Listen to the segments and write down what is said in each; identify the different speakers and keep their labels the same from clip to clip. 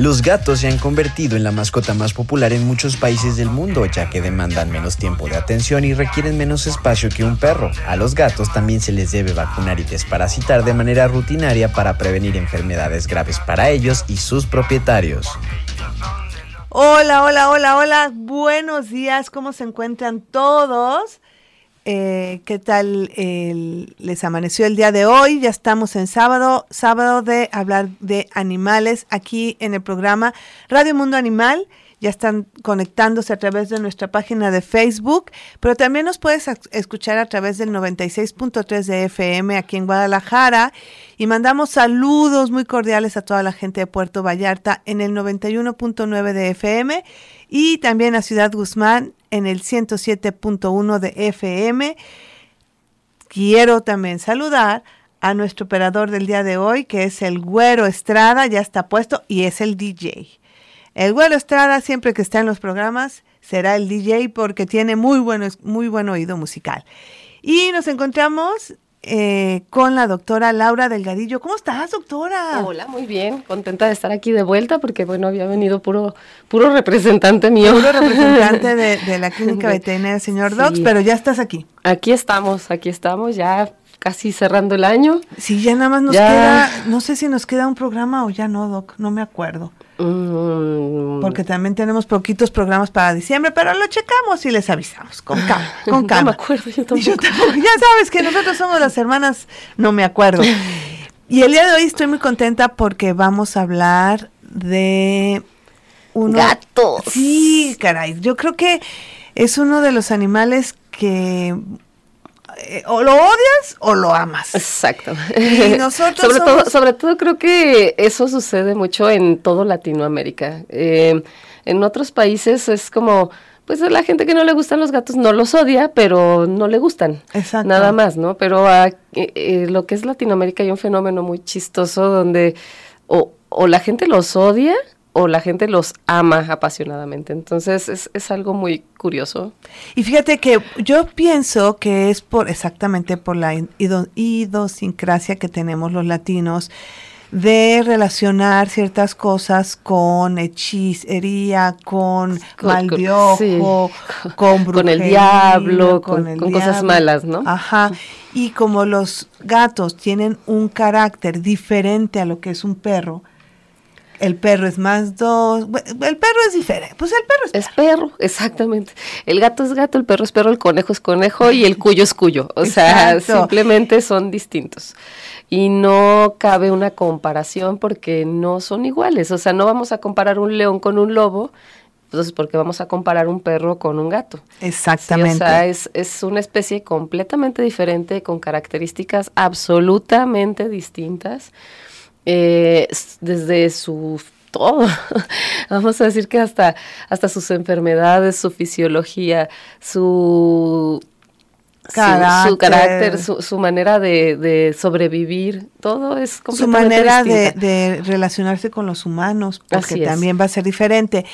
Speaker 1: Los gatos se han convertido en la mascota más popular en muchos países del mundo, ya que demandan menos tiempo de atención y requieren menos espacio que un perro. A los gatos también se les debe vacunar y desparasitar de manera rutinaria para prevenir enfermedades graves para ellos y sus propietarios.
Speaker 2: Hola, hola, hola, hola. Buenos días. ¿Cómo se encuentran todos? Eh, ¿Qué tal les amaneció el día de hoy? Ya estamos en sábado, sábado de hablar de animales aquí en el programa Radio Mundo Animal. Ya están conectándose a través de nuestra página de Facebook, pero también nos puedes escuchar a través del 96.3 de FM aquí en Guadalajara. Y mandamos saludos muy cordiales a toda la gente de Puerto Vallarta en el 91.9 de FM y también a Ciudad Guzmán en el 107.1 de FM. Quiero también saludar a nuestro operador del día de hoy, que es el Güero Estrada, ya está puesto y es el DJ. El Güero Estrada, siempre que está en los programas, será el DJ porque tiene muy, bueno, muy buen oído musical. Y nos encontramos eh, con la doctora Laura Delgadillo. ¿Cómo estás, doctora?
Speaker 3: Hola, muy bien, contenta de estar aquí de vuelta porque, bueno, había venido puro, puro representante mío.
Speaker 2: Puro representante de, la clínica veterinaria, señor Docs, pero ya estás aquí.
Speaker 3: Aquí estamos, aquí estamos, ya casi cerrando el año.
Speaker 2: Sí, ya nada más nos queda, no sé si nos queda un programa o ya no, Doc, no me acuerdo. Mm. Porque también tenemos poquitos programas para diciembre, pero lo checamos y les avisamos, con calma, con calma.
Speaker 3: No me acuerdo, yo tampoco.
Speaker 2: Ya sabes que nosotros somos las hermanas, no me acuerdo. Y el día de hoy estoy muy contenta porque vamos a hablar de
Speaker 3: unos gatos.
Speaker 2: Sí, caray, yo creo que es uno de los animales que eh, o lo odias o lo amas.
Speaker 3: Exacto.
Speaker 2: Y nosotros
Speaker 3: sobre, todo, sobre todo creo que eso sucede mucho en todo Latinoamérica. Eh, en otros países es como, pues la gente que no le gustan los gatos no los odia, pero no le gustan.
Speaker 2: Exacto.
Speaker 3: Nada más, ¿no? Pero eh, lo que es Latinoamérica hay un fenómeno muy chistoso donde o, o la gente los odia o la gente los ama apasionadamente. Entonces es, es, algo muy curioso.
Speaker 2: Y fíjate que yo pienso que es por exactamente por la idiosincrasia que tenemos los latinos de relacionar ciertas cosas con hechicería, con, mal de ojo, con,
Speaker 3: con el diablo, con, cosas malas, ¿no?
Speaker 2: Ajá. Y como los gatos tienen un carácter diferente a lo que es un perro, el perro es más dos, el perro es diferente, pues el perro es perro.
Speaker 3: Es perro, exactamente. El gato es gato, el perro es perro, el conejo es conejo y el cuyo es cuyo. O sea, simplemente son distintos. Y no cabe una comparación porque no son iguales. O sea, no vamos a comparar un león con un lobo, entonces porque vamos a comparar un perro con un gato.
Speaker 2: Exactamente. o
Speaker 3: sea, es, es una especie completamente diferente, con características absolutamente distintas eh, desde su todo. Vamos a decir que hasta, hasta sus enfermedades, su fisiología, su
Speaker 2: carácter,
Speaker 3: su, carácter, su, manera de, sobrevivir, todo es
Speaker 2: Su manera de, relacionarse con los humanos, porque también va a ser diferente.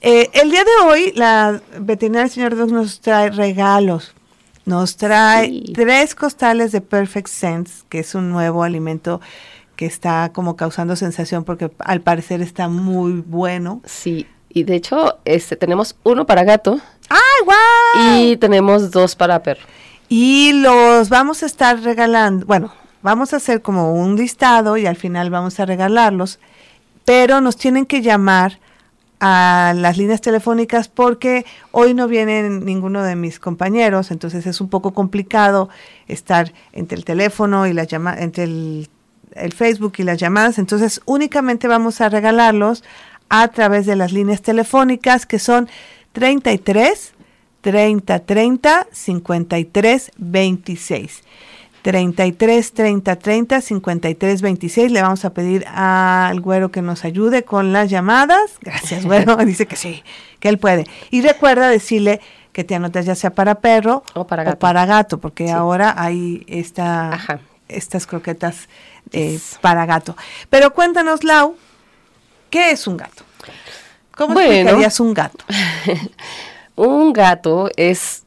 Speaker 2: Eh, el día de hoy, la veterinaria señor Doug nos trae regalos. Nos trae tres costales de Perfect Sense, que es un nuevo alimento que está como causando sensación porque al parecer está muy bueno.
Speaker 3: Sí, y de hecho este tenemos uno para gato.
Speaker 2: ¡Ay, guau!
Speaker 3: Y tenemos dos para perro.
Speaker 2: Y los vamos a estar regalando, bueno, vamos a hacer como un listado y al final vamos a regalarlos, pero nos tienen que llamar a las líneas telefónicas porque hoy no viene ninguno de mis compañeros, entonces es un poco complicado estar entre el teléfono y la llama entre el el Facebook y las llamadas, entonces únicamente vamos a regalarlos a través de las líneas telefónicas que son 33 30 30 53 26. 33 30 30 53 26. Le vamos a pedir al güero que nos ayude con las llamadas. Gracias, güero. Dice que sí, que él puede. Y recuerda decirle que te anotas ya sea para perro
Speaker 3: o para gato,
Speaker 2: para gato porque ahora hay esta, estas croquetas eh, para gato. Pero cuéntanos, Lau, ¿qué es un gato? ¿Cómo bueno, explicarías un gato?
Speaker 3: un gato es,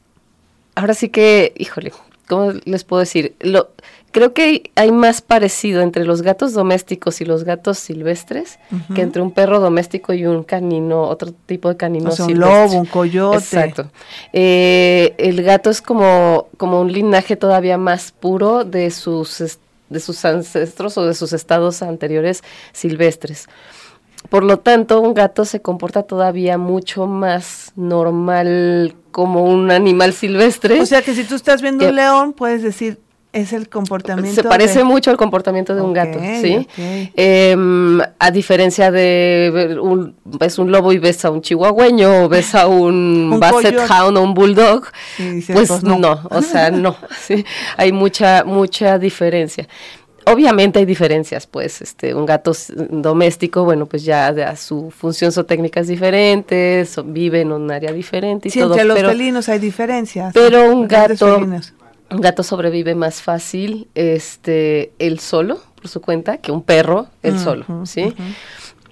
Speaker 3: ahora sí que, híjole, ¿cómo les puedo decir? Lo, creo que hay más parecido entre los gatos domésticos y los gatos silvestres que entre un perro doméstico y un canino, otro tipo de canino
Speaker 2: o un lobo, un coyote.
Speaker 3: Exacto. Eh, el gato es como, como un linaje todavía más puro de sus, de sus ancestros o de sus estados anteriores silvestres. Por lo tanto, un gato se comporta todavía mucho más normal como un animal silvestre.
Speaker 2: O sea que si tú estás viendo un león, puedes decir, es el comportamiento.
Speaker 3: Se parece mucho al comportamiento de un gato, ¿sí? Em, a diferencia de un, ves un lobo y ves a un chihuahueño o ves a un, basset hound o un bulldog, pues, pues no. o sea, no, sí, hay mucha mucha diferencia obviamente hay diferencias, pues, este, un gato doméstico, bueno, pues ya de, su función zootécnica es diferente, vive en un área diferente y
Speaker 2: sí,
Speaker 3: todo.
Speaker 2: entre los felinos hay diferencias.
Speaker 3: Pero un gato, un gato sobrevive más fácil, este, él solo, por su cuenta, que un perro, él solo, ¿sí?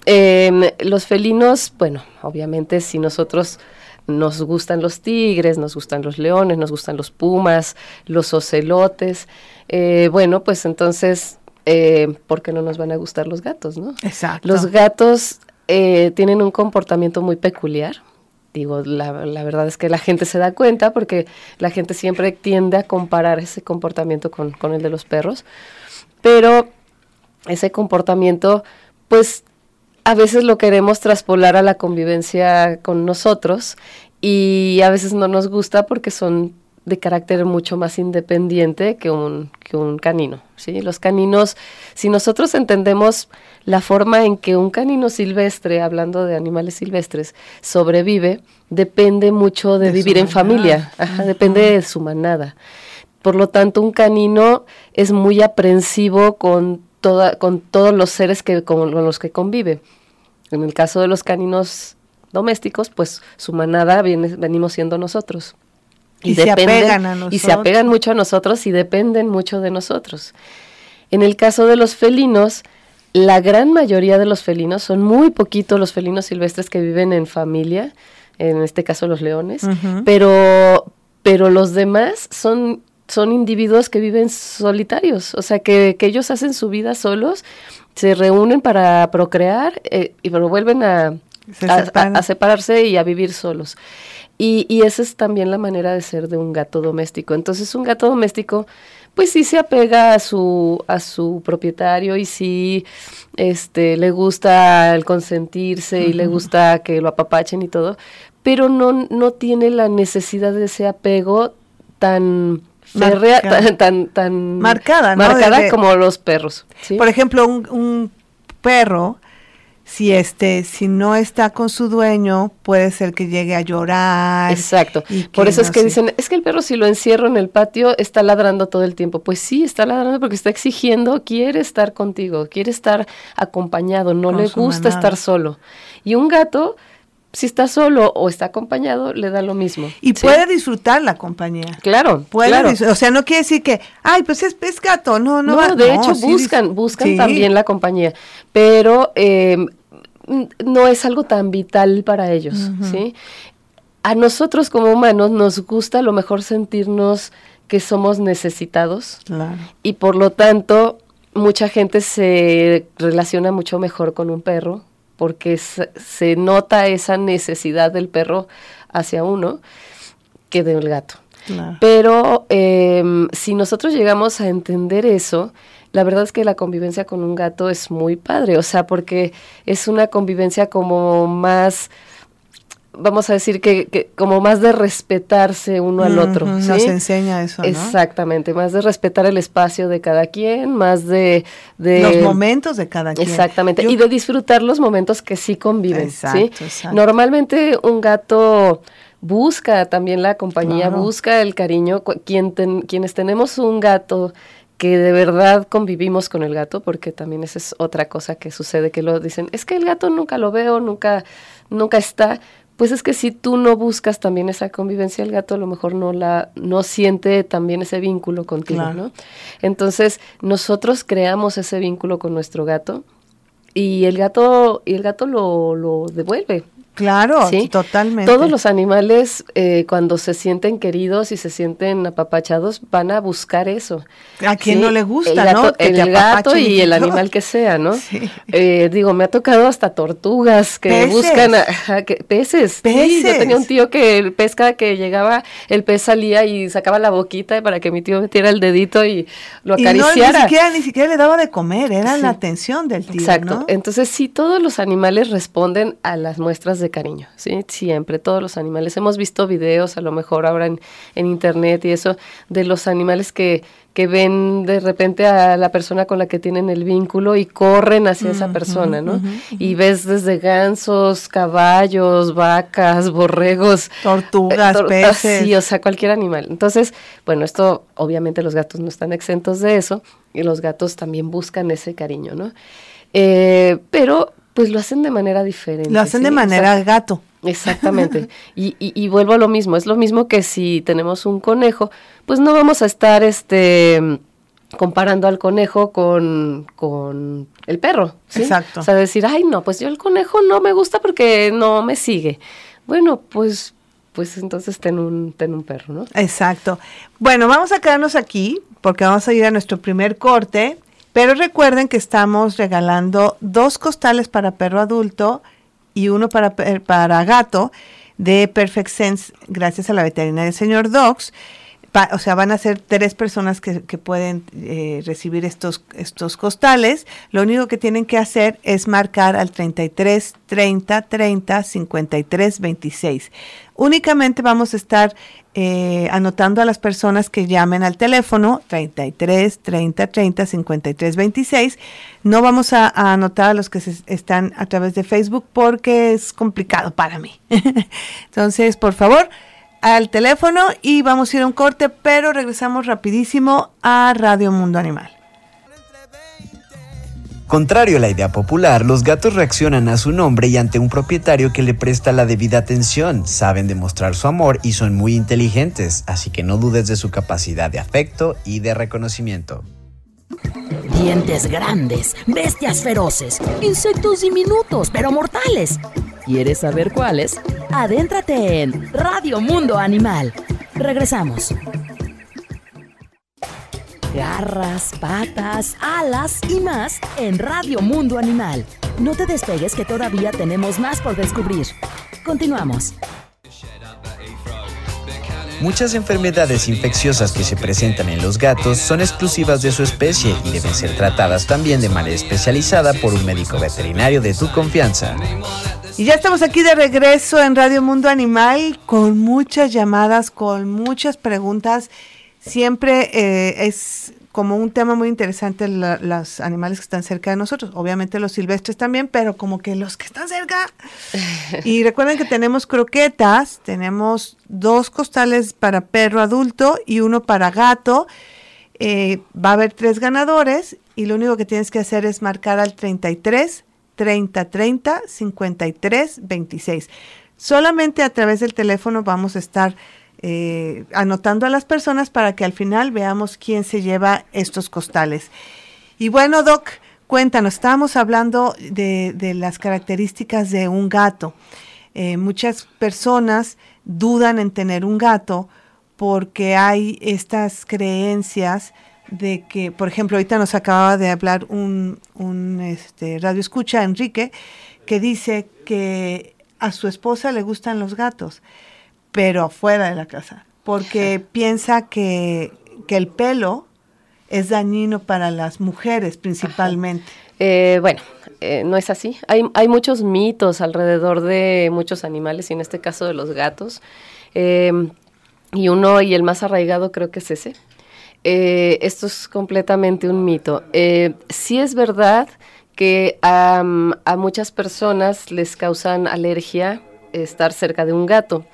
Speaker 3: Em, los felinos, bueno, obviamente si nosotros nos gustan los tigres, nos gustan los leones, nos gustan los pumas, los ocelotes, eh, bueno, pues entonces, eh, ¿por qué no nos van a gustar los gatos, no?
Speaker 2: Exacto.
Speaker 3: Los gatos eh, tienen un comportamiento muy peculiar. Digo, la, verdad es que la gente se da cuenta porque la gente siempre tiende a comparar ese comportamiento con, con el de los perros, pero ese comportamiento, pues a veces lo queremos traspolar a la convivencia con nosotros y a veces no nos gusta porque son de carácter mucho más independiente que un, que un canino. ¿sí? Los caninos, si nosotros entendemos la forma en que un canino silvestre, hablando de animales silvestres, sobrevive, depende mucho de, vivir en familia, depende de su manada. Por lo tanto, un canino es muy aprensivo con, toda, con todos los seres que, con los que convive. En el caso de los caninos domésticos, pues su manada viene, venimos siendo nosotros.
Speaker 2: Y, se apegan a nosotros.
Speaker 3: Y se apegan mucho a nosotros y dependen mucho de nosotros. En el caso de los felinos, la gran mayoría de los felinos, son muy poquitos los felinos silvestres que viven en familia, en este caso los leones, pero, pero los demás son, son individuos que viven solitarios, o sea, que, que ellos hacen su vida solos, se reúnen para procrear eh, y pero vuelven a, a, separarse y a vivir solos. Y, y, esa es también la manera de ser de un gato doméstico. Entonces un gato doméstico pues sí se apega a su, a su propietario y sí este, le gusta el consentirse y le gusta que lo apapachen y todo, pero no, no tiene la necesidad de ese apego tan férrea, tan, tan,
Speaker 2: marcada,
Speaker 3: marcada como los perros.
Speaker 2: Por ejemplo, un, un perro si este si no está con su dueño puede ser que llegue a llorar
Speaker 3: exacto. por eso es que dicen es que el perro si lo encierro en el patio está ladrando todo el tiempo pues sí está ladrando porque está exigiendo quiere estar contigo quiere estar acompañado no le gusta estar solo. Y un gato si está solo o está acompañado, le da lo mismo.
Speaker 2: Y puede disfrutar la compañía.
Speaker 3: Claro,
Speaker 2: puede O sea, no quiere decir que, ay, pues es, es gato, no, no.
Speaker 3: No, de hecho buscan, buscan también la compañía, pero em, no es algo tan vital para ellos, ¿sí? A nosotros como humanos nos gusta a lo mejor sentirnos que somos necesitados claro. y por lo tanto mucha gente se relaciona mucho mejor con un perro porque se, nota esa necesidad del perro hacia uno que del gato. Pero em, si nosotros llegamos a entender eso, la verdad es que la convivencia con un gato es muy padre, o sea, porque es una convivencia como más vamos a decir que, como más de respetarse uno al otro.
Speaker 2: ¿sí? Nos enseña eso. ¿no?
Speaker 3: Exactamente, más de respetar el espacio de cada quien, más de... de
Speaker 2: los momentos de cada quien.
Speaker 3: Exactamente, y de disfrutar los momentos que sí conviven. Exacto, ¿sí? Exacto. Normalmente un gato busca también la compañía, busca el cariño. Quien quienes tenemos un gato que de verdad convivimos con el gato, porque también esa es otra cosa que sucede, que lo dicen, es que el gato nunca lo veo, nunca, nunca está. Pues es que si tú no buscas también esa convivencia, el gato a lo mejor no la, no siente también ese vínculo contigo, ¿no? Entonces, nosotros creamos ese vínculo con nuestro gato y el gato, y el gato lo, lo devuelve.
Speaker 2: Claro, totalmente.
Speaker 3: Todos los animales, eh, cuando se sienten queridos y se sienten apapachados, van a buscar eso.
Speaker 2: A quien no le gusta,
Speaker 3: el gato,
Speaker 2: ¿no?
Speaker 3: el gato y el animal que sea, ¿no? Eh, digo, me ha tocado hasta tortugas que buscan peces. Peces. yo tenía un tío que el pesca que llegaba, el pez salía y sacaba la boquita para que mi tío metiera el dedito y lo acariciara.
Speaker 2: ni siquiera, ni siquiera le daba de comer, era la atención del tío.
Speaker 3: Exacto. Entonces, sí, todos los animales responden a las muestras de cariño, ¿sí? Siempre, todos los animales. Hemos visto videos, a lo mejor ahora en, internet y eso, de los animales que, que ven de repente a la persona con la que tienen el vínculo y corren hacia esa persona, ¿no? Y ves desde gansos, caballos, vacas, borregos,
Speaker 2: tortugas, eh, peces.
Speaker 3: Sí, o sea, cualquier animal. Entonces, bueno, esto obviamente los gatos no están exentos de eso y los gatos también buscan ese cariño, ¿no? Eh, pero pues lo hacen de manera diferente.
Speaker 2: Lo hacen de manera gato.
Speaker 3: Exactamente. y, y, vuelvo a lo mismo. Es lo mismo que si tenemos un conejo, pues no vamos a estar este comparando al conejo con, con el perro.
Speaker 2: Exacto.
Speaker 3: O sea, decir, ay, no, pues yo el conejo no me gusta porque no me sigue. Bueno, pues pues entonces ten un, ten un perro, ¿no?
Speaker 2: Exacto. Bueno, vamos a quedarnos aquí porque vamos a ir a nuestro primer corte pero recuerden que estamos regalando dos costales para perro adulto y uno para, para gato de Perfect Sense gracias a la veterinaria del señor Dogs o sea, van a ser tres personas que, pueden eh, recibir estos, estos costales. Lo único que tienen que hacer es marcar al 33 30 30 53 26. Únicamente vamos a estar eh, anotando a las personas que llamen al teléfono 33 30 30 53 26. No vamos a, anotar a los que están a través de Facebook porque es complicado para mí. Entonces, por favor, al teléfono y vamos a ir a un corte, pero regresamos rapidísimo a Radio Mundo Animal.
Speaker 1: Contrario a la idea popular, los gatos reaccionan a su nombre y ante un propietario que le presta la debida atención, saben demostrar su amor y son muy inteligentes, así que no dudes de su capacidad de afecto y de reconocimiento.
Speaker 4: Dientes grandes, bestias feroces, insectos diminutos pero mortales. ¿Quieres saber cuáles? Adéntrate en Radio Mundo Animal. Regresamos. Garras, patas, alas y más en Radio Mundo Animal. No te despegues que todavía tenemos más por descubrir. Continuamos.
Speaker 1: Muchas enfermedades infecciosas que se presentan en los gatos son exclusivas de su especie y deben ser tratadas también de manera especializada por un médico veterinario de tu confianza.
Speaker 2: Y ya estamos aquí de regreso en Radio Mundo Animal con muchas llamadas, con muchas preguntas. Siempre eh, es como un tema muy interesante los animales que están cerca de nosotros. Obviamente los silvestres también, pero como que los que están cerca. y recuerden que tenemos croquetas, tenemos dos costales para perro adulto y uno para gato. Eh, va a haber tres ganadores y lo único que tienes que hacer es marcar al 33 30 30 53 26. Solamente a través del teléfono vamos a estar eh, anotando a las personas para que al final veamos quién se lleva estos costales. Y bueno, Doc, cuéntanos, estábamos hablando de, las características de un gato. Eh, muchas personas dudan en tener un gato porque hay estas creencias de que, por ejemplo, ahorita nos acababa de hablar un, un este, radio escucha, Enrique, que dice que a su esposa le gustan los gatos, pero fuera de la casa, porque piensa que, que el pelo es dañino para las mujeres principalmente.
Speaker 3: Eh, bueno, eh, no es así. Hay, hay, muchos mitos alrededor de muchos animales y en este caso de los gatos. Eh, y uno y el más arraigado creo que es ese, eh, esto es completamente un mito. Eh, sí es verdad que a muchas personas les causan alergia estar cerca de un gato,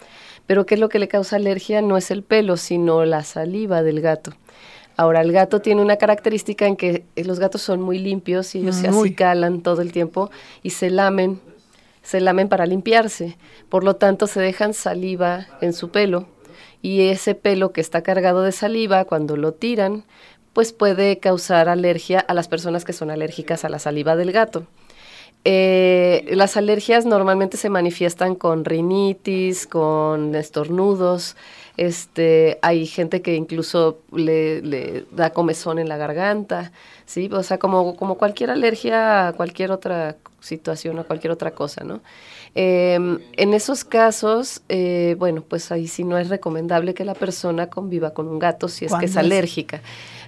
Speaker 3: Pero ¿qué es lo que le causa alergia? No es el pelo, sino la saliva del gato. Ahora, el gato tiene una característica en que los gatos son muy limpios y ellos se acicalan todo el tiempo y se lamen, se lamen para limpiarse. Por lo tanto, se dejan saliva en su pelo y ese pelo que está cargado de saliva, cuando lo tiran, pues puede causar alergia a las personas que son alérgicas a la saliva del gato. Eh, las alergias normalmente se manifiestan con rinitis, con estornudos. Este, hay gente que incluso le, da comezón en la garganta, sí, o sea, como, como cualquier alergia a cualquier otra situación o cualquier otra cosa, ¿no? Em, en esos casos, eh, bueno, pues ahí sí no es recomendable que la persona conviva con un gato si es que es alérgica.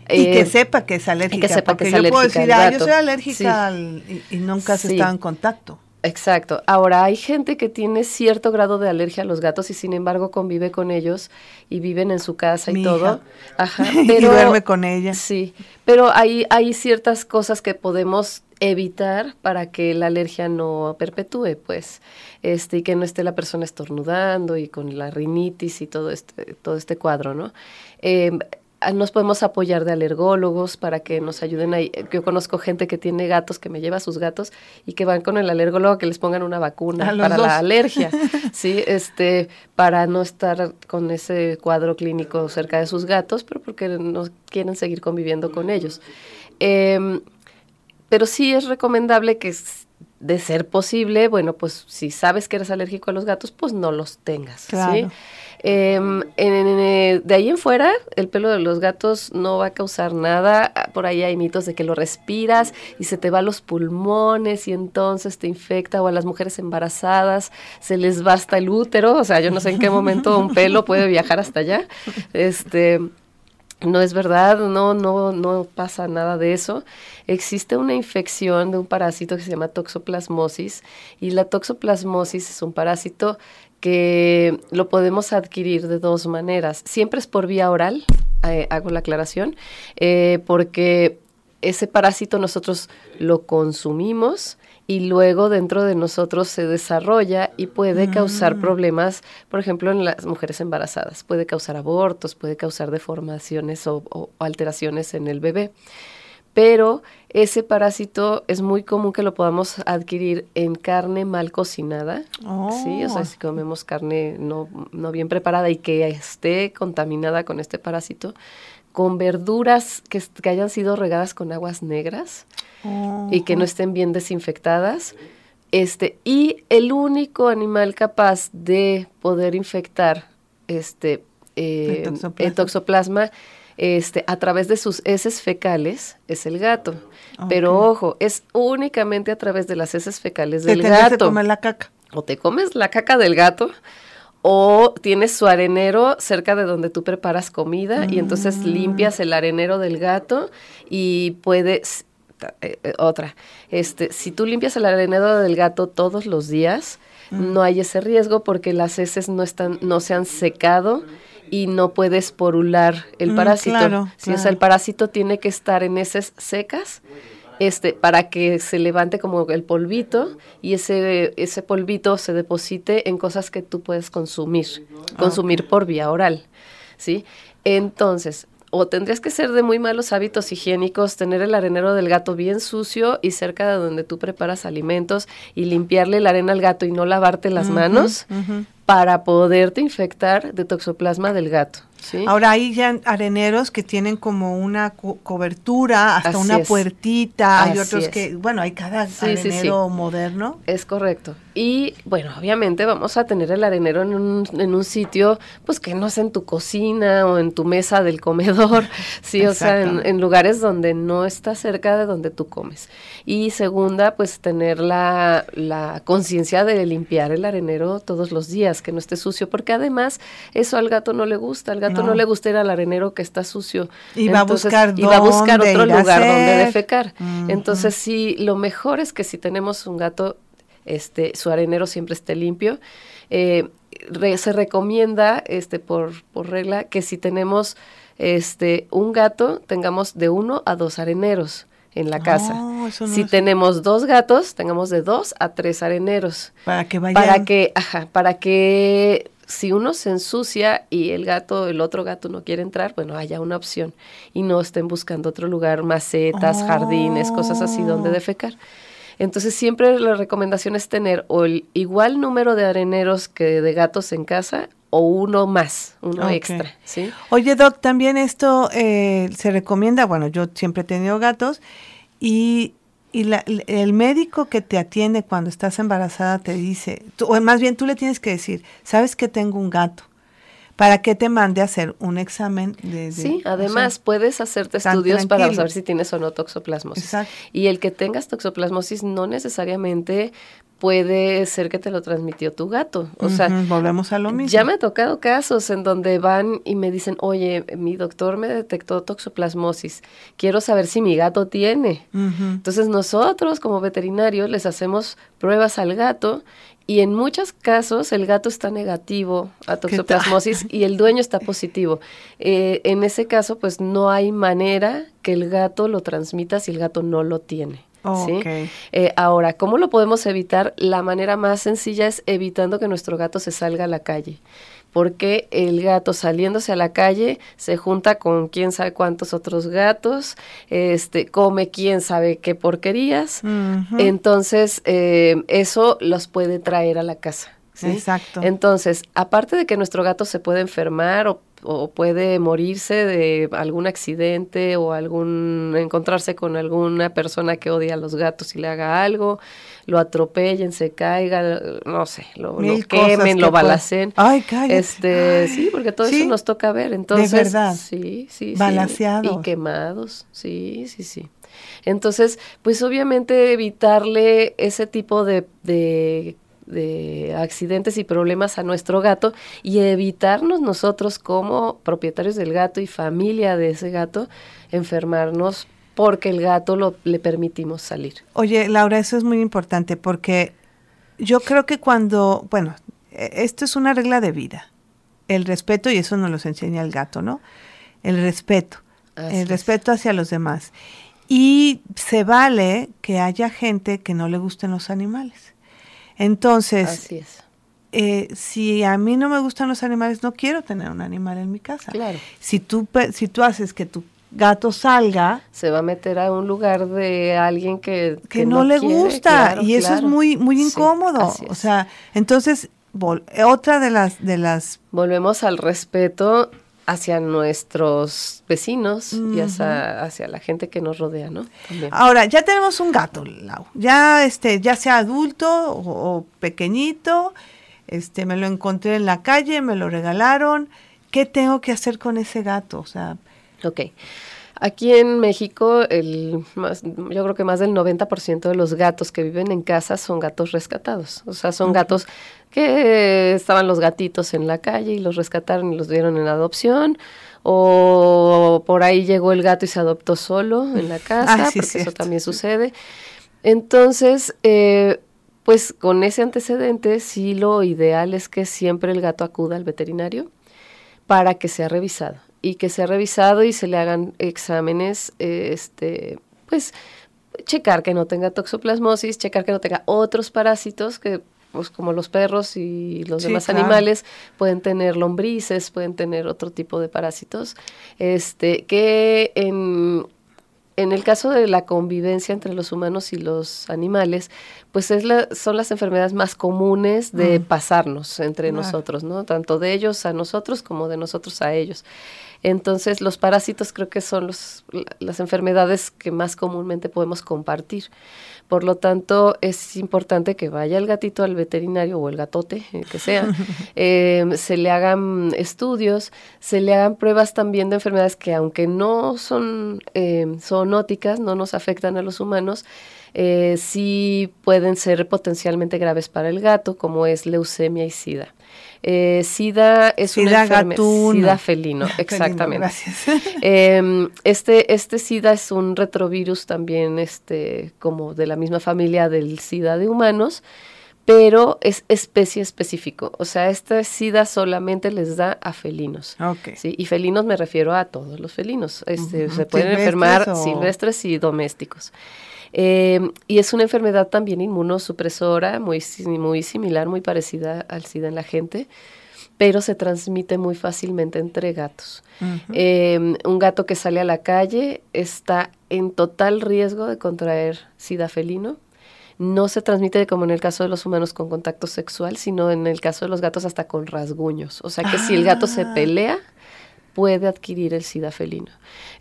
Speaker 2: Y que eh, sepa que es alérgica. que sepa que es yo puedo decir, ah, yo soy alérgica y, nunca se está en contacto.
Speaker 3: Exacto. Ahora, hay gente que tiene cierto grado de alergia a los gatos y sin embargo convive con ellos y viven en su casa y todo.
Speaker 2: Ajá. Pero, y duerme con ella.
Speaker 3: Sí. Pero hay, hay ciertas cosas que podemos evitar para que la alergia no perpetúe, pues, este, y que no esté la persona estornudando y con la rinitis y todo este, todo este cuadro, ¿no? Eh, nos podemos apoyar de alergólogos para que nos ayuden ahí. Yo conozco gente que tiene gatos, que me lleva a sus gatos y que van con el alergólogo que les pongan una vacuna para la alergia, sí, este, para no estar con ese cuadro clínico cerca de sus gatos, pero porque no quieren seguir conviviendo con ellos. Em, pero sí es recomendable que de ser posible, bueno, pues si sabes que eres alérgico a los gatos, pues no los tengas, ¿sí? Eh, de ahí en fuera, el pelo de los gatos no va a causar nada. Por ahí hay mitos de que lo respiras y se te va a los pulmones y entonces te infecta o a las mujeres embarazadas se les va hasta el útero. O sea, yo no sé en qué momento un pelo puede viajar hasta allá. Este, no es verdad, no, no, no pasa nada de eso. Existe una infección de un parásito que se llama toxoplasmosis y la toxoplasmosis es un parásito que lo podemos adquirir de dos maneras. Siempre es por vía oral, eh, hago la aclaración, eh, porque ese parásito nosotros lo consumimos y luego dentro de nosotros se desarrolla y puede causar mm. problemas, por ejemplo, en las mujeres embarazadas. Puede causar abortos, puede causar deformaciones o alteraciones en el bebé pero ese parásito es muy común que lo podamos adquirir en carne mal cocinada, ¿sí? O sea, oh. si comemos carne no, no bien preparada y que esté contaminada con este parásito, con verduras que, que hayan sido regadas con aguas negras y que no estén bien desinfectadas. Este, y el único animal capaz de poder infectar este, eh, el toxoplasma este, a través de sus heces fecales es el gato. Pero ojo, es únicamente a través de las heces fecales del gato.
Speaker 2: Te la caca.
Speaker 3: O te comes la caca del gato o tienes su arenero cerca de donde tú preparas comida y entonces mm. limpias el arenero del gato y puedes eh, eh, otra, este, si tú limpias el arenero del gato todos los días, mm. no hay ese riesgo porque las heces no están no se han secado y no puedes porular el mm, parásito. Claro, O sea, el parásito tiene que estar en heces secas este, para que se levante como el polvito y ese, ese polvito se deposite en cosas que tú puedes consumir, consumir por vía oral, ¿sí? Entonces, o tendrías que ser de muy malos hábitos higiénicos, tener el arenero del gato bien sucio y cerca de donde tú preparas alimentos y limpiarle la arena al gato y no lavarte las manos, para poderte infectar de toxoplasma del gato.
Speaker 2: Ahora hay ya areneros que tienen como una cobertura, hasta una puertita, hay otros que, bueno, hay cada arenero moderno.
Speaker 3: Es correcto. Y bueno, obviamente vamos a tener el arenero en un, en un sitio, pues que no es en tu cocina o en tu mesa del comedor, sí, o sea, en, lugares donde no está cerca de donde tú comes. Y segunda, pues tener la, la conciencia de limpiar el arenero todos los días, que no esté sucio, porque además eso al gato no le gusta, al gato no. le gusta ir al arenero que está sucio.
Speaker 2: Y va a buscar,
Speaker 3: y va a buscar otro lugar donde defecar. Entonces, sí, lo mejor es que si tenemos un gato, este, su arenero siempre esté limpio. Eh, se recomienda, este, por, por regla, que si tenemos este, un gato, tengamos de uno a dos areneros en la casa. si tenemos dos gatos, tengamos de dos a tres areneros.
Speaker 2: Para que vayan.
Speaker 3: Para que, ajá, para que si uno se ensucia y el gato, el otro gato no quiere entrar, bueno, haya una opción y no estén buscando otro lugar, macetas, jardines, cosas así donde oh. defecar. Entonces siempre la recomendación es tener o el igual número de areneros que de gatos en casa o uno más, uno extra. ¿sí?
Speaker 2: Oye, Doc, también esto eh, se recomienda, bueno, yo siempre he tenido gatos y, y el médico que te atiende cuando estás embarazada te dice, o más bien tú le tienes que decir, sabes que tengo un gato para que te mande a hacer un examen de...
Speaker 3: sí, además puedes hacerte estudios para saber si tienes o no toxoplasmosis. Exacto. Y el que tengas toxoplasmosis no necesariamente puede ser que te lo transmitió tu gato. O sea,
Speaker 2: volvemos a lo mismo.
Speaker 3: Ya me ha tocado casos en donde van y me dicen, oye, mi doctor me detectó toxoplasmosis, quiero saber si mi gato tiene. Entonces nosotros como veterinarios les hacemos pruebas al gato y en muchos casos el gato está negativo a toxoplasmosis y el dueño está positivo. Eh, en ese caso, pues no hay manera que el gato lo transmita si el gato no lo tiene. ¿Sí? Eh, ahora, ¿cómo lo podemos evitar? La manera más sencilla es evitando que nuestro gato se salga a la calle porque el gato saliéndose a la calle se junta con quién sabe cuántos otros gatos, este, come quién sabe qué porquerías, entonces eh, eso los puede traer a la casa. Exacto. Entonces, aparte de que nuestro gato se puede enfermar o o puede morirse de algún accidente o algún encontrarse con alguna persona que odia a los gatos y le haga algo, lo atropellen, se caiga, no sé, lo, quemen, lo balacen.
Speaker 2: Ay,
Speaker 3: Este, sí, porque todo eso nos toca ver. Entonces,
Speaker 2: de verdad.
Speaker 3: Sí, sí,
Speaker 2: Balaseados.
Speaker 3: Y quemados. Sí, sí, sí. Entonces, pues obviamente evitarle ese tipo de, de de accidentes y problemas a nuestro gato y evitarnos nosotros como propietarios del gato y familia de ese gato enfermarnos porque el gato lo, le permitimos salir.
Speaker 2: Oye, Laura, eso es muy importante porque yo creo que cuando, bueno, e, esto es una regla de vida, el respeto, y eso nos lo enseña el gato, ¿no? El respeto, el respeto hacia los demás. Y se vale que haya gente que no le gusten los animales. Entonces, eh, si a mí no me gustan los animales, no quiero tener un animal en mi casa.
Speaker 3: Claro.
Speaker 2: Si tú, si tú haces que tu gato salga,
Speaker 3: se va a meter a un lugar de alguien que,
Speaker 2: que, no, le gusta y eso es muy muy incómodo. o sea, entonces otra de las de las
Speaker 3: volvemos al respeto hacia nuestros vecinos y hacia, hacia, la gente que nos rodea, ¿no?
Speaker 2: Ahora, ya tenemos un gato, Lau. Ya, este, ya sea adulto o, pequeñito, este, me lo encontré en la calle, me lo regalaron. ¿Qué tengo que hacer con ese gato? O sea...
Speaker 3: Ok. Aquí en México, el más, yo creo que más del 90% de los gatos que viven en casa son gatos rescatados. O sea, son gatos que estaban los gatitos en la calle y los rescataron y los dieron en adopción. O por ahí llegó el gato y se adoptó solo en la casa, porque eso también sucede. Entonces, eh, pues con ese antecedente, sí lo ideal es que siempre el gato acuda al veterinario para que sea revisado y que sea revisado y se le hagan exámenes, este, pues checar que no tenga toxoplasmosis, checar que no tenga otros parásitos que pues como los perros y los demás animales pueden tener lombrices, pueden tener otro tipo de parásitos, este que en en el caso de la convivencia entre los humanos y los animales, pues es la, son las enfermedades más comunes de mm. pasarnos entre nosotros, ¿no? Tanto de ellos a nosotros como de nosotros a ellos. Entonces, los parásitos creo que son los, las enfermedades que más comúnmente podemos compartir. Por lo tanto, es importante que vaya el gatito al veterinario o el gatote, el que sea, em, se le hagan estudios, se le hagan pruebas también de enfermedades que aunque no son eh, zoonóticas, no nos afectan a los humanos, eh, sí pueden ser potencialmente graves para el gato, como es leucemia y sida. Eh, SIDA es una enfermedad. SIDA felino, exactamente. Em, este, este SIDA es un retrovirus también, este, como de la misma familia del SIDA de humanos, pero es especie específico. O sea, este SIDA solamente les da a felinos. ¿sí? Y felinos me refiero a todos los felinos. Este, Se pueden enfermar silvestres y domésticos. Eh, y es una enfermedad también inmunosupresora, muy, muy similar, muy parecida al SIDA en la gente. pero se transmite muy fácilmente entre gatos. Em, un gato que sale a la calle está en total riesgo de contraer sida felino. No se transmite como en el caso de los humanos con contacto sexual, sino en el caso de los gatos hasta con rasguños. O sea que si el gato se ah. pelea, puede adquirir el SIDA felino.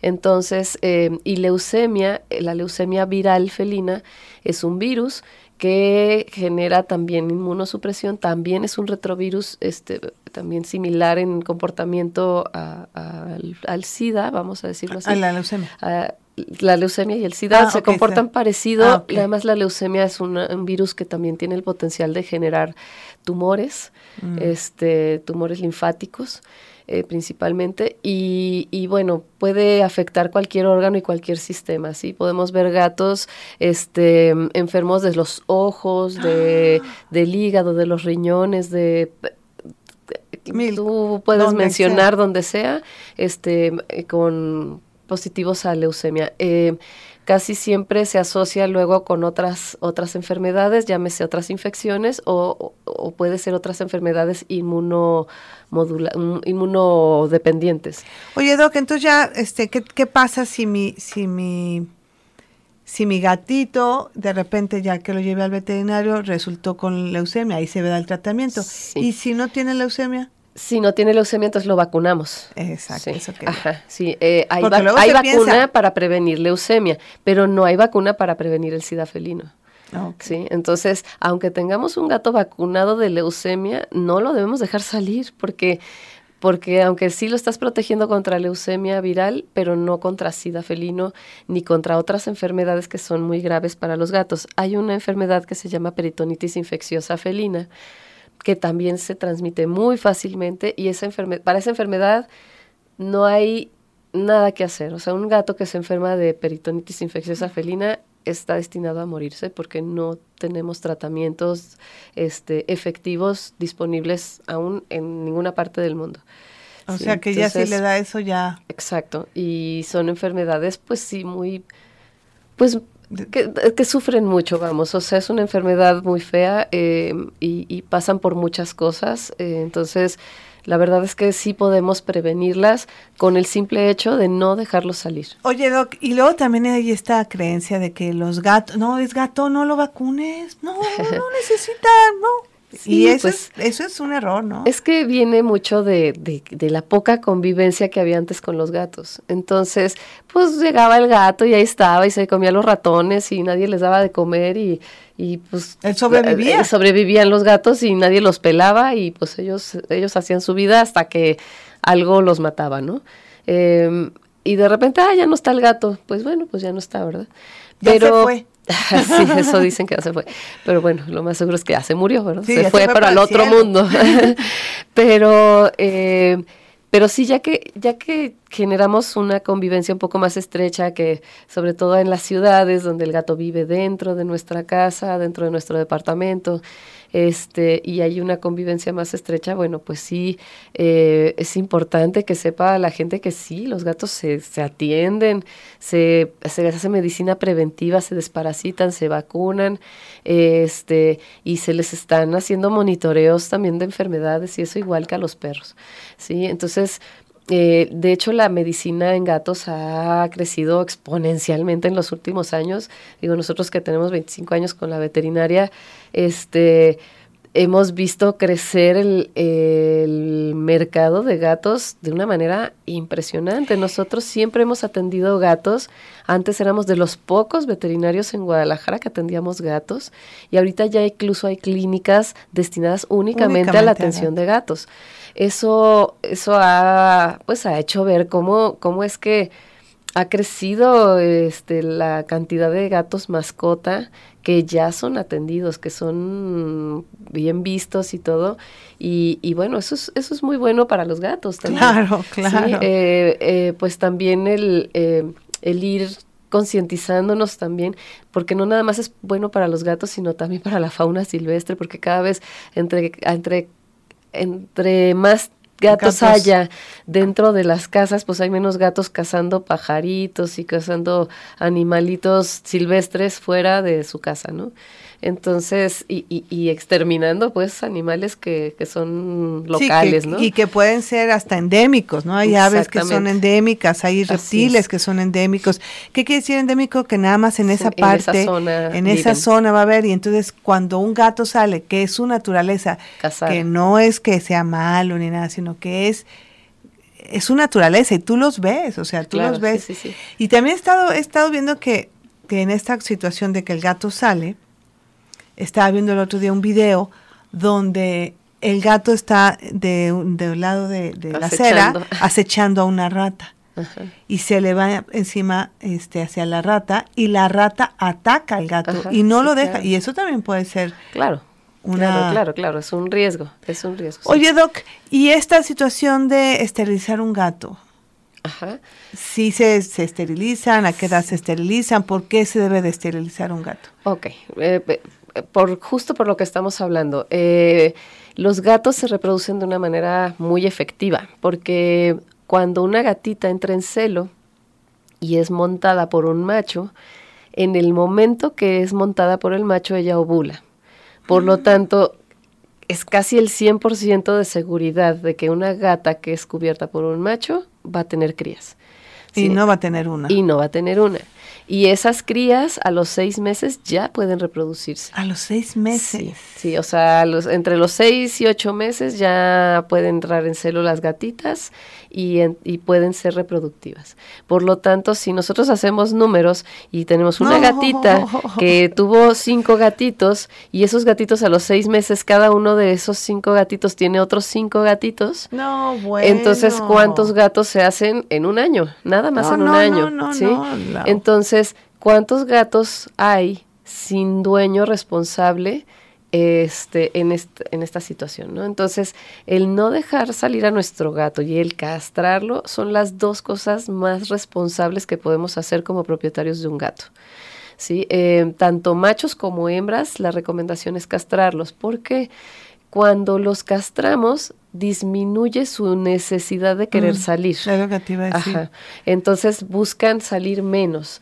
Speaker 3: Entonces, em, y leucemia, la leucemia viral felina es un virus que genera también inmunosupresión, también es un retrovirus este, también similar en comportamiento al, SIDA, vamos a decirlo así.
Speaker 2: A la leucemia.
Speaker 3: La leucemia y el SIDA ah, se comportan parecido, ah, además la leucemia es un virus que también tiene el potencial de generar tumores, mm. este, tumores linfáticos. Eh, principalmente, y, bueno, puede afectar cualquier órgano y cualquier sistema, ¿sí? Podemos ver gatos este, enfermos de los ojos, de, del hígado, de los riñones, de... tú puedes mencionar donde sea, este, eh, con positivos a leucemia. Eh, casi siempre se asocia luego con otras, otras enfermedades, llámese otras infecciones o, puede ser otras enfermedades mm, inmunodependientes.
Speaker 2: Oye, Doc, entonces ya, este, ¿qué, qué pasa si mi, si mi, si mi gatito, de repente ya que lo llevé al veterinario, resultó con leucemia, ahí se ve el tratamiento. ¿Y si no tiene leucemia?
Speaker 3: Si no tiene leucemia, entonces lo vacunamos.
Speaker 2: Exacto.
Speaker 3: Sí, eso que Ajá, sí. Eh, hay, vacuna para prevenir leucemia, pero no hay vacuna para prevenir el sida felino. Sí, entonces, aunque tengamos un gato vacunado de leucemia, no lo debemos dejar salir porque porque aunque sí lo estás protegiendo contra leucemia viral, pero no contra sida felino ni contra otras enfermedades que son muy graves para los gatos. Hay una enfermedad que se llama peritonitis infecciosa felina, que también se transmite muy fácilmente y esa para esa enfermedad no hay nada que hacer. O sea, un gato que se enferma de peritonitis infecciosa felina está destinado a morirse porque no tenemos tratamientos este, efectivos disponibles aún en ninguna parte del mundo.
Speaker 2: O sea que ya si le da eso ya.
Speaker 3: Exacto. Y son enfermedades, pues sí, muy, pues que, sufren mucho, vamos, o sea, es una enfermedad muy fea eh, y, pasan por muchas cosas, eh, entonces la verdad es que sí podemos prevenirlas con el simple hecho de no dejarlos salir.
Speaker 2: Oye, Doc, y luego también hay esta creencia de que los gatos, no, es gato, no lo vacunes, no, no necesita, no, y eso, pues, es, eso es un error, ¿no?
Speaker 3: Es que viene mucho de, de, la poca convivencia que había antes con los gatos. Entonces, pues llegaba el gato y ahí estaba y se comía los ratones y nadie les daba de comer y, y pues...
Speaker 2: Él sobrevivía.
Speaker 3: Eh, sobrevivían los gatos y nadie los pelaba y pues ellos, ellos hacían su vida hasta que algo los mataba, ¿no? Em, y de repente, ah, ya no está el gato. Pues bueno, pues ya no está, ¿verdad?
Speaker 2: Pero, ya se fue.
Speaker 3: sí, eso dicen que ya se fue. Pero bueno, lo más seguro es que ya se murió, ¿verdad? se, fue, para el otro mundo. pero, eh, pero sí, ya que, ya que generamos una convivencia un poco más estrecha, que sobre todo en las ciudades, donde el gato vive dentro de nuestra casa, dentro de nuestro departamento, este, y hay una convivencia más estrecha, bueno, pues sí, eh, es importante que sepa la gente que sí, los gatos se, se atienden, se, se hace medicina preventiva, se desparasitan, se vacunan, este, y se les están haciendo monitoreos también de enfermedades y eso igual que a los perros, ¿sí? Entonces, eh, de hecho, la medicina en gatos ha crecido exponencialmente en los últimos años. Digo, nosotros que tenemos 25 años con la veterinaria, este, hemos visto crecer el, el, mercado de gatos de una manera impresionante. Nosotros siempre hemos atendido gatos. Antes éramos de los pocos veterinarios en Guadalajara que atendíamos gatos y ahorita ya incluso hay clínicas destinadas únicamente, a la atención de gatos eso, eso ha, pues, ha hecho ver cómo, cómo es que ha crecido este, la cantidad de gatos mascota que ya son atendidos, que son bien vistos y todo. Y, y bueno, eso es, eso es muy bueno para los gatos también.
Speaker 2: Claro, claro.
Speaker 3: Eh, eh, pues también el, eh, el ir concientizándonos también, porque no nada más es bueno para los gatos, sino también para la fauna silvestre, porque cada vez entre, entre entre más gatos, haya dentro de las casas, pues hay menos gatos cazando pajaritos y cazando animalitos silvestres fuera de su casa, ¿no? Entonces, y, y, exterminando pues animales que, que son locales, ¿no?
Speaker 2: Y que pueden ser hasta endémicos, ¿no? Hay aves que son endémicas, hay reptiles que son endémicos. ¿Qué quiere decir endémico? Que nada más en esa parte, en esa zona, en esa zona va a haber, y entonces cuando un gato sale, que es su naturaleza, que no es que sea malo ni nada, sino que es es su naturaleza y tú los ves, o sea, tú los ves. Y también he estado, he estado viendo que, que en esta situación de que el gato sale, estaba viendo el otro día un video donde el gato está de, un lado de, la acera acechando a una rata. Y se le va encima este, hacia la rata y la rata ataca al gato y no lo deja. Y eso también puede ser
Speaker 3: claro. Claro, claro, claro, es un riesgo, es un riesgo.
Speaker 2: Oye, Doc, ¿y esta situación de esterilizar un gato? Ajá. ¿Sí se, se esterilizan? ¿A qué edad se esterilizan? ¿Por qué se debe de esterilizar un gato?
Speaker 3: Ok, eh, por, justo por lo que estamos hablando, eh, los gatos se reproducen de una manera muy efectiva, porque cuando una gatita entra en celo y es montada por un macho, en el momento que es montada por el macho, ella ovula. Por lo tanto, es casi el 100% de seguridad de que una gata que es cubierta por un macho va a tener crías.
Speaker 2: Y no va a tener una.
Speaker 3: Y no va a tener una. Y esas crías a los seis meses ya pueden reproducirse.
Speaker 2: A los seis meses.
Speaker 3: Sí, o sea, los, entre los seis y ocho meses ya pueden entrar en células gatitas y, y pueden ser reproductivas. Por lo tanto, si nosotros hacemos números y tenemos una gatita que tuvo cinco gatitos y esos gatitos a los seis meses, cada uno de esos cinco gatitos tiene otros cinco gatitos.
Speaker 2: No, bueno.
Speaker 3: Entonces, ¿cuántos gatos se hacen en un año? Nada más en un año. ¿sí? Entonces, ¿cuántos gatos hay sin dueño responsable este, en, en esta situación? ¿no? Entonces, el no dejar salir a nuestro gato y el castrarlo son las dos cosas más responsables que podemos hacer como propietarios de un gato. ¿sí? Eh, tanto machos como hembras, la recomendación es castrarlos, porque cuando los castramos, disminuye su necesidad de querer mm, salir. Entonces buscan salir menos.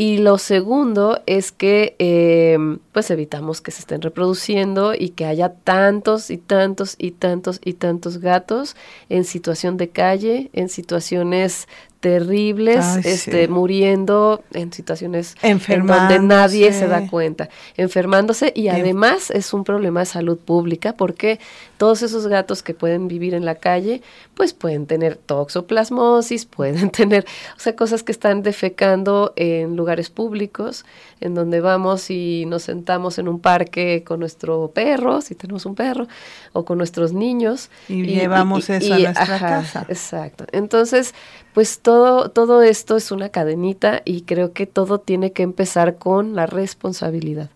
Speaker 3: Y lo segundo es que em, pues evitamos que se estén reproduciendo y que haya tantos y tantos y tantos y tantos gatos en situación de calle, en situaciones terribles, este, muriendo en situaciones en donde nadie se da cuenta, enfermándose y además es un problema de salud pública porque todos esos gatos que pueden vivir en la calle, pues pueden tener toxoplasmosis, pueden tener, o sea, cosas que están defecando en lugares públicos, en donde vamos y nos sentamos en un parque con nuestro perro, si tenemos un perro, o con nuestros niños.
Speaker 2: Y, llevamos eso a nuestra casa.
Speaker 3: Exacto. Entonces, pues todo, todo esto es una cadenita y creo que todo tiene que empezar con la responsabilidad.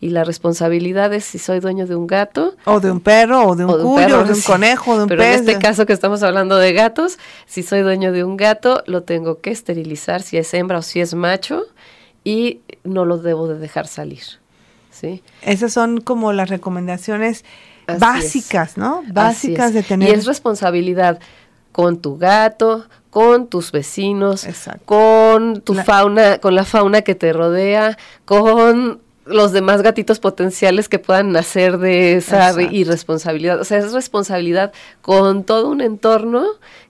Speaker 3: Y la responsabilidad es si soy dueño de un gato.
Speaker 2: O de un perro, o de un, cuyo, o de un conejo, de un
Speaker 3: Pero en este caso que estamos hablando de gatos, si soy dueño de un gato, lo tengo que esterilizar si es hembra o si es macho y no lo debo de dejar salir. ¿sí?
Speaker 2: Esas son como las recomendaciones básicas, ¿no? Básicas de tener.
Speaker 3: Y es responsabilidad con tu gato, con tus vecinos, con tu fauna, con la fauna que te rodea, con los demás gatitos potenciales que puedan nacer de esa irresponsabilidad. O sea, es responsabilidad con todo un entorno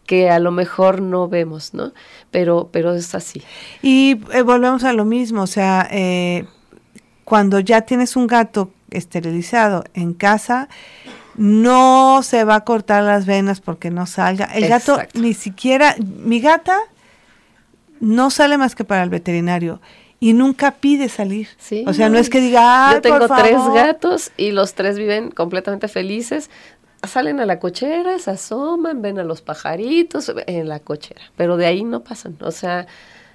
Speaker 3: que a lo mejor no vemos, ¿no? Pero, pero es así.
Speaker 2: Y eh, volvemos a lo mismo, o sea, eh, cuando ya tienes un gato esterilizado en casa, no se va a cortar las venas porque no salga. El gato ni siquiera, mi gata no sale más que para el veterinario y nunca pide salir. o sea, no es que diga,
Speaker 3: yo tengo tres gatos y los tres viven completamente felices. Salen a la cochera, se asoman, ven a los pajaritos en la cochera, pero de ahí no pasan. O sea,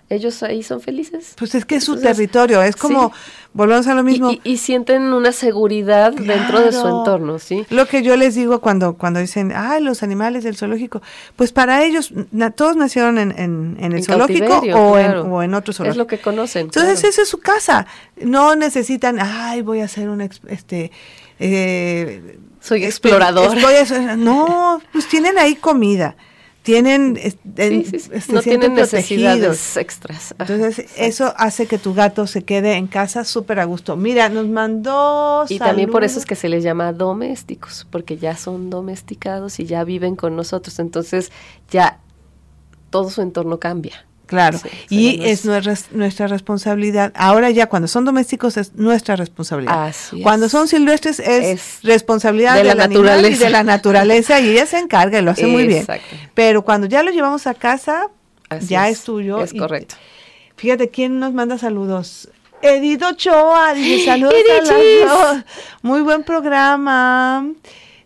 Speaker 3: ellos ahí son felices.
Speaker 2: Pues es que es su territorio, es como, volvemos a lo mismo.
Speaker 3: Y, sienten una seguridad dentro de su entorno, ¿sí?
Speaker 2: Lo que yo les digo cuando, cuando dicen, ay, los animales del zoológico, pues para ellos, todos nacieron en, en, el zoológico o, en, o en otro zoológico.
Speaker 3: Es lo que conocen.
Speaker 2: Entonces, esa es su casa. No necesitan, ay, voy a hacer un, este...
Speaker 3: Eh, Soy explorador.
Speaker 2: no, pues tienen ahí comida tienen
Speaker 3: no tienen necesidades extras.
Speaker 2: Entonces, eso hace que tu gato se quede en casa súper a gusto. Mira, nos mandó
Speaker 3: Y también por eso es que se les llama domésticos, porque ya son domesticados y ya viven con nosotros, entonces ya todo su entorno cambia.
Speaker 2: Claro, y es nuestra, responsabilidad. Ahora ya cuando son domésticos es nuestra responsabilidad. cuando son silvestres es, responsabilidad de la naturaleza y de la naturaleza y ella se encarga y lo hace muy bien. Pero cuando ya lo llevamos a casa ya es, tuyo.
Speaker 3: Es correcto.
Speaker 2: Fíjate quién nos manda saludos. Edith Ochoa dice saludos Muy buen programa.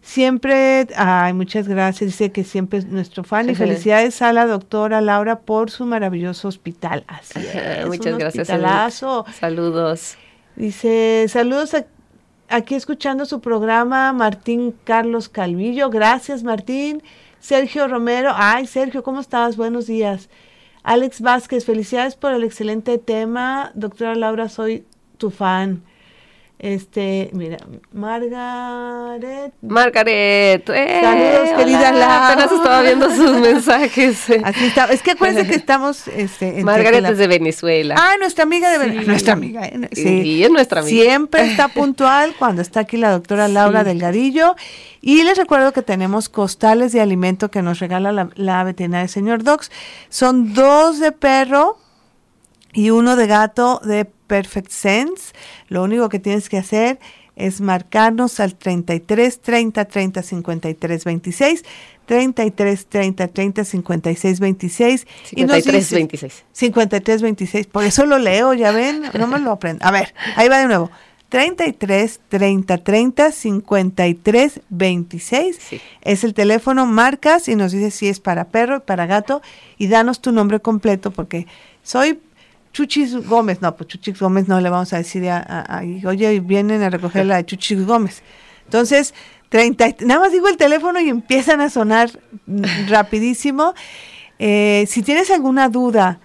Speaker 2: Siempre, ay, muchas gracias. Dice que siempre es nuestro fan y felicidades a la doctora Laura por su maravilloso hospital. Así es.
Speaker 3: muchas gracias. Saludos.
Speaker 2: Dice, saludos aquí escuchando su programa, Martín Carlos Calvillo. Gracias, Martín. Sergio Romero. Ay, Sergio, ¿cómo estás? Buenos días. Alex Vázquez, felicidades por el excelente tema. Doctora Laura, soy tu fan. Este, mira, Margaret.
Speaker 3: Margaret.
Speaker 2: Eh, Saludos, querida Laura.
Speaker 3: Apenas estaba viendo sus mensajes.
Speaker 2: Así está. Es que acuérdense que estamos. Este,
Speaker 3: Margaret es de Venezuela.
Speaker 2: Ah, nuestra amiga de Venezuela. Nuestra amiga.
Speaker 3: ¿eh? Sí. es nuestra amiga.
Speaker 2: Siempre está puntual cuando está aquí la doctora Laura Delgadillo. Y les recuerdo que tenemos costales de alimento que nos regala la, la veterinaria Señor Docs. Son dos de perro y uno de gato de Perfect Sense. Lo único que tienes que hacer es marcarnos al 33 30 30 53 26, 33 30 30 56 26
Speaker 3: 53 26.
Speaker 2: 53 26. Por eso lo leo, ya ven, no me lo aprendo. A ver, ahí va de nuevo. 33 30 30 53 26 es el teléfono, marcas y nos dices si es para perro y para gato y danos tu nombre completo porque soy Chuchis Gómez, no, pues Chuchis Gómez no le vamos a decir a, oye, vienen a recoger la de Chuchis Gómez. Entonces, 30, nada más digo el teléfono y empiezan a sonar rapidísimo. Eh, si tienes alguna duda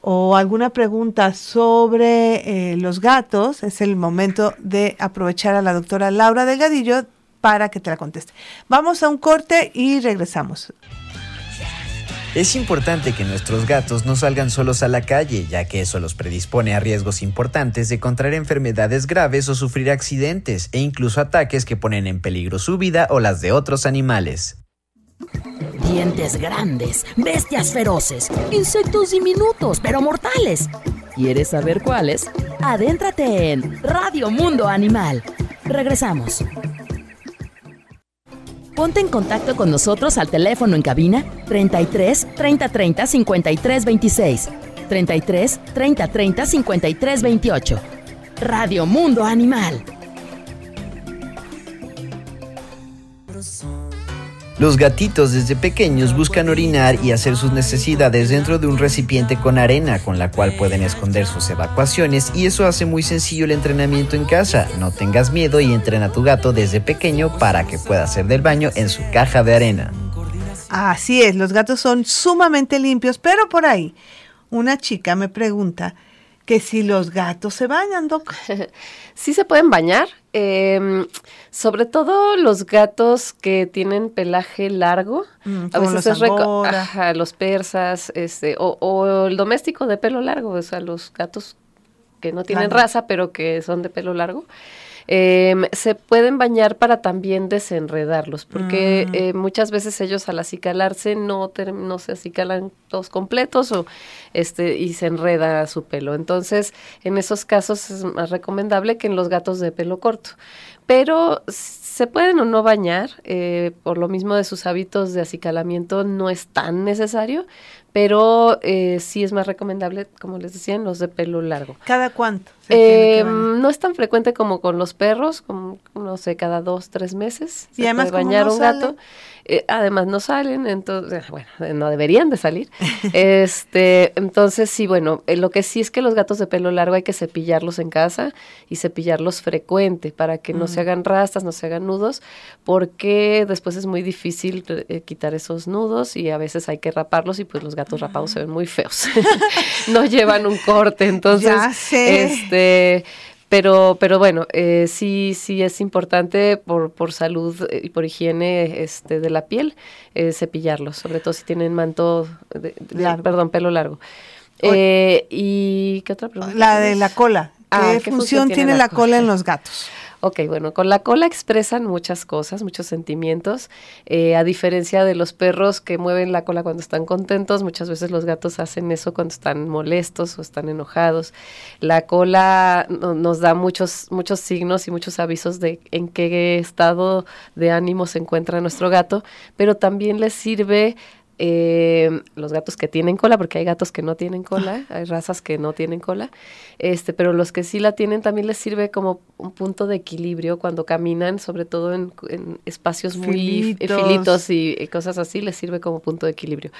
Speaker 2: o alguna pregunta sobre eh, los gatos, es el momento de aprovechar a la doctora Laura Delgadillo para que te la conteste. Vamos a un corte y regresamos.
Speaker 1: Es importante que nuestros gatos no salgan solos a la calle, ya que eso los predispone a riesgos importantes de contraer enfermedades graves o sufrir accidentes e incluso ataques que ponen en peligro su vida o las de otros animales.
Speaker 4: Dientes grandes, bestias feroces, insectos diminutos pero mortales. ¿Quieres saber cuáles? Adéntrate en Radio Mundo Animal. Regresamos. Ponte en contacto con nosotros al teléfono en cabina 33 30 30 53 26, 33 30 30 53 28. Radio Mundo Animal.
Speaker 1: Los gatitos desde pequeños buscan orinar y hacer sus necesidades dentro de un recipiente con arena con la cual pueden esconder sus evacuaciones y eso hace muy sencillo el entrenamiento en casa. No tengas miedo y entrena a tu gato desde pequeño para que pueda hacer del baño en su caja de arena.
Speaker 2: Así es, los gatos son sumamente limpios, pero por ahí una chica me pregunta que si los gatos se bañan, Doc.
Speaker 3: sí se pueden bañar, em, sobre todo los gatos que tienen pelaje largo.
Speaker 2: Mm, a veces es
Speaker 3: los persas, este, o, el doméstico de pelo largo, o sea, los gatos que no tienen raza, pero que son de pelo largo. Em, se pueden bañar para también desenredarlos, porque mm. eh, muchas veces ellos al acicalarse no, no se acicalan todos completos o este y se enreda su pelo. Entonces, en esos casos es más recomendable que en los gatos de pelo corto. Pero se pueden o no bañar, eh, por lo mismo de sus hábitos de acicalamiento no es tan necesario, pero eh, sí es más recomendable, como les decía, los de pelo largo.
Speaker 2: ¿Cada cuánto?
Speaker 3: Eh, no es tan frecuente como con los perros, como, no sé, cada dos, tres meses.
Speaker 2: Y además, bañar un gato.
Speaker 3: Eh, además no salen, entonces, bueno, no deberían de salir. este, entonces sí, bueno, eh, lo que sí es que los gatos de pelo largo hay que cepillarlos en casa y cepillarlos frecuente para que no se mm. hagan rastas, no se hagan nudos, porque después es muy difícil eh, quitar esos nudos y a veces hay que raparlos y pues los gatos rapados se ven muy feos. no llevan un corte, entonces, este Pero, pero bueno, eh, sí, sí es importante por, por salud y por higiene este, de la piel eh, cepillarlos, sobre todo si tienen manto, de, perdón, pelo largo. Eh, ¿Y qué otra pregunta?
Speaker 2: La de la cola. Ah, ¿Qué, función, tiene, la, cola en los gatos?
Speaker 3: Ok, bueno, con la cola expresan muchas cosas, muchos sentimientos. Eh, a diferencia de los perros que mueven la cola cuando están contentos, muchas veces los gatos hacen eso cuando están molestos o están enojados. La cola nos da muchos, muchos signos y muchos avisos de en qué estado de ánimo se encuentra nuestro gato, pero también les sirve eh, los gatos que tienen cola, porque hay gatos que no tienen cola, hay razas que no tienen cola, este, pero los que sí la tienen también les sirve como un punto de equilibrio cuando caminan, sobre todo en, espacios muy filitos y, y, cosas así, les sirve como punto de equilibrio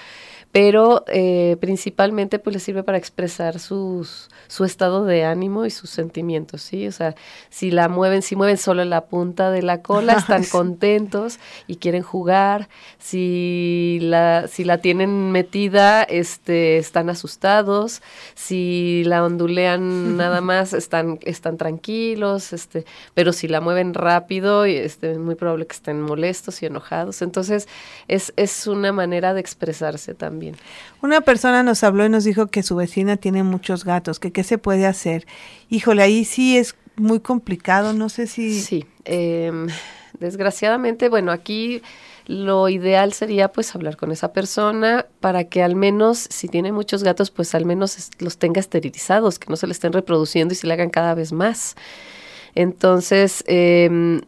Speaker 3: pero eh, principalmente pues les sirve para expresar sus, su estado de ánimo y sus sentimientos, ¿sí? O sea, si la mueven, si mueven solo la punta de la cola, están contentos y quieren jugar, si la, si la tienen metida, este, están asustados, si la ondulean nada más, están, están tranquilos, este, pero si la mueven rápido, este, es muy probable que estén molestos y enojados, entonces es, es una manera de expresarse también.
Speaker 2: Una persona nos habló y nos dijo que su vecina tiene muchos gatos, que qué se puede hacer. Híjole, ahí sí es muy complicado, no sé si...
Speaker 3: Sí, em, desgraciadamente, bueno, aquí lo ideal sería pues hablar con esa persona para que al menos, si tiene muchos gatos, pues al menos los tenga esterilizados, que no se le estén reproduciendo y se le hagan cada vez más. Entonces, eh,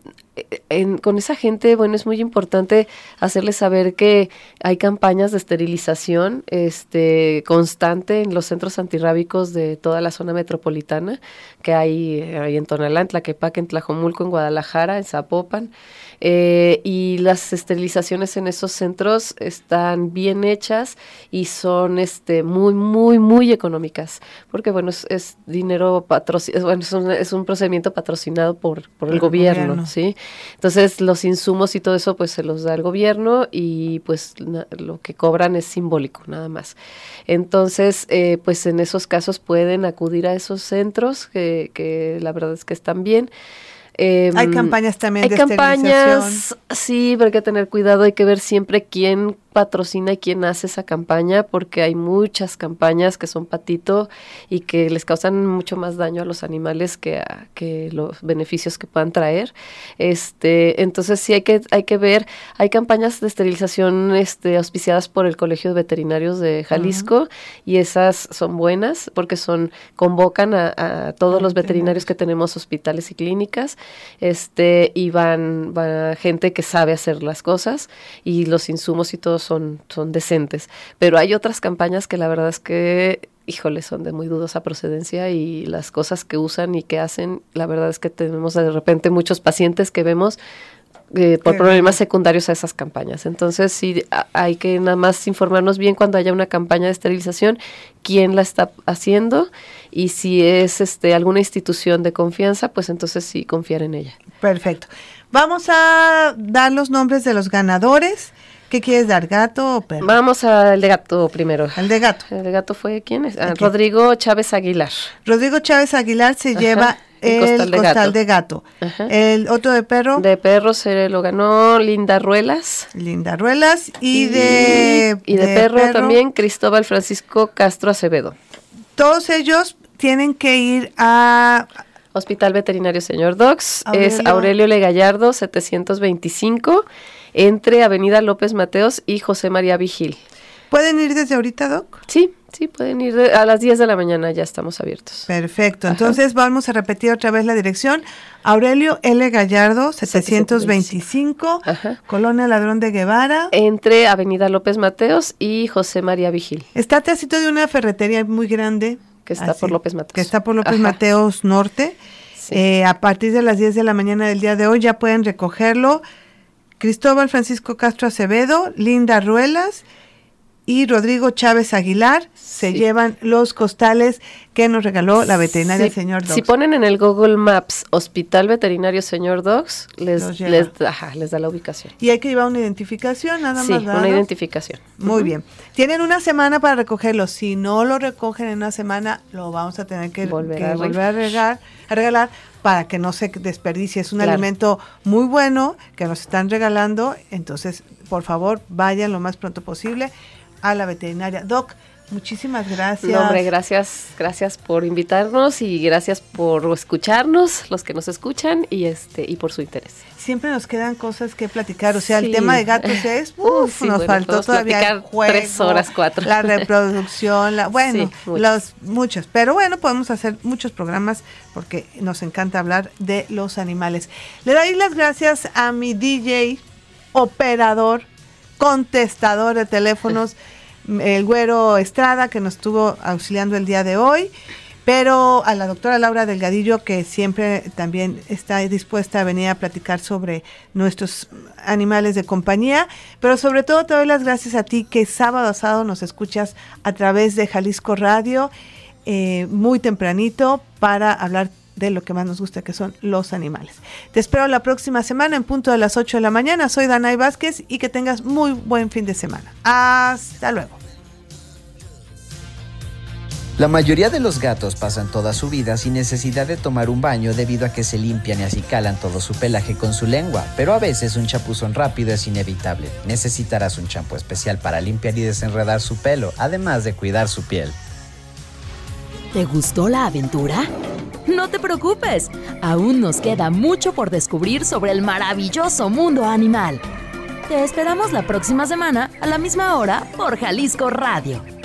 Speaker 3: con esa gente, bueno, es muy importante hacerles saber que hay campañas de esterilización este, constante en los centros antirrábicos de toda la zona metropolitana, que hay, hay en Tonalá, en Tlaquepaque, en Tlajomulco, en Guadalajara, en Zapopan. Eh, y las esterilizaciones en esos centros están bien hechas y son este, muy, muy, muy económicas, porque bueno, es, dinero patrocinado, bueno, es un, es un, procedimiento patrocinado por, por el, gobierno, ¿sí? Entonces los insumos y todo eso pues se los da el gobierno y pues lo que cobran es simbólico nada más. Entonces eh, pues en esos casos pueden acudir a esos centros que, que la verdad es que están bien.
Speaker 2: Em, hay campañas también
Speaker 3: hay campañas, sí, pero hay que tener cuidado, hay que ver siempre quién patrocina y quién hace esa campaña, porque hay muchas campañas que son patito y que les causan mucho más daño a los animales que, que los beneficios que puedan traer. Este, entonces sí hay que, hay que ver, hay campañas de esterilización este, auspiciadas por el Colegio de Veterinarios de Jalisco y esas son buenas porque son, convocan a, todos los veterinarios que tenemos hospitales y clínicas, este, y van, van gente que sabe hacer las cosas y los insumos y todo son, son decentes. Pero hay otras campañas que la verdad es que, híjole, son de muy dudosa procedencia y las cosas que usan y que hacen, la verdad es que tenemos de repente muchos pacientes que vemos eh, por problemas secundarios a esas campañas. Entonces, sí, hay que nada más informarnos bien cuando haya una campaña de esterilización, quién la está haciendo y si es este, alguna institución de confianza, pues entonces sí confiar en ella.
Speaker 2: Perfecto. Vamos a dar los nombres de los ganadores. ¿Qué quieres dar, gato o perro?
Speaker 3: Vamos al de gato primero.
Speaker 2: Al de gato.
Speaker 3: El de gato fue quién es? Ah, Rodrigo Chávez Aguilar.
Speaker 2: Rodrigo Chávez Aguilar se lleva el, costal, de gato. El otro de perro.
Speaker 3: De perro se lo ganó Linda Ruelas.
Speaker 2: Linda Ruelas. Y, de,
Speaker 3: y de, perro, también Cristóbal Francisco Castro Acevedo.
Speaker 2: Todos ellos tienen que ir a
Speaker 3: Hospital Veterinario Señor Docs. Es Aurelio Le Gallardo, 725 entre Avenida López Mateos y José María Vigil.
Speaker 2: ¿Pueden ir desde ahorita, Doc?
Speaker 3: Sí, sí, pueden ir a las 10 de la mañana, ya estamos abiertos.
Speaker 2: Perfecto, entonces vamos a repetir otra vez la dirección. Aurelio L. Gallardo, 725, Colonia Ladrón de Guevara.
Speaker 3: Entre Avenida López Mateos y José María Vigil.
Speaker 2: Está tacito de una ferretería muy grande.
Speaker 3: Que está por López Mateos.
Speaker 2: Que está por López Mateos Norte. Eh, a partir de las 10 de la mañana del día de hoy ya pueden recogerlo Cristóbal Francisco Castro Acevedo, Linda Ruelas y Rodrigo Chávez Aguilar se llevan los costales que nos regaló la veterinaria señor Dogs.
Speaker 3: Si ponen en el Google Maps Hospital Veterinario Señor Dogs, les, les, da la ubicación.
Speaker 2: Y hay que llevar una identificación, nada
Speaker 3: más. Sí, una identificación.
Speaker 2: Muy bien. Tienen una semana para recogerlo. Si no lo recogen en una semana, lo vamos a tener que volver, a, volver a, regar, a regalar para que no se desperdicie. Es un alimento muy bueno que nos están regalando. Entonces, por favor, vayan lo más pronto posible a la veterinaria. Doc, Muchísimas gracias.
Speaker 3: No, hombre, gracias, gracias por invitarnos y gracias por escucharnos, los que nos escuchan y este y por su interés.
Speaker 2: Siempre nos quedan cosas que platicar, o sea, el tema de gatos es, uf, nos faltó todavía el juego,
Speaker 3: tres horas, cuatro.
Speaker 2: La reproducción, la, bueno, los muchos, pero bueno, podemos hacer muchos programas porque nos encanta hablar de los animales. Le doy las gracias a mi DJ, operador, contestador de teléfonos el güero Estrada, que nos estuvo auxiliando el día de hoy, pero a la doctora Laura Delgadillo, que siempre también está dispuesta a venir a platicar sobre nuestros animales de compañía, pero sobre todo te doy las gracias a ti que sábado a sábado nos escuchas a través de Jalisco Radio, eh, muy tempranito, para hablar de lo que más nos gusta, que son los animales. Te espero la próxima semana en punto de las 8 de la mañana. Soy Danay Vázquez y que tengas muy buen fin de semana. Hasta luego.
Speaker 1: La mayoría de los gatos pasan toda su vida sin necesidad de tomar un baño debido a que se limpian y acicalan todo su pelaje con su lengua, pero a veces un chapuzón rápido es inevitable. Necesitarás un champú especial para limpiar y desenredar su pelo, además de cuidar su piel.
Speaker 4: ¿Te gustó la aventura? No te preocupes, aún nos queda mucho por descubrir sobre el maravilloso mundo animal. Te esperamos la próxima semana a la misma hora por Jalisco Radio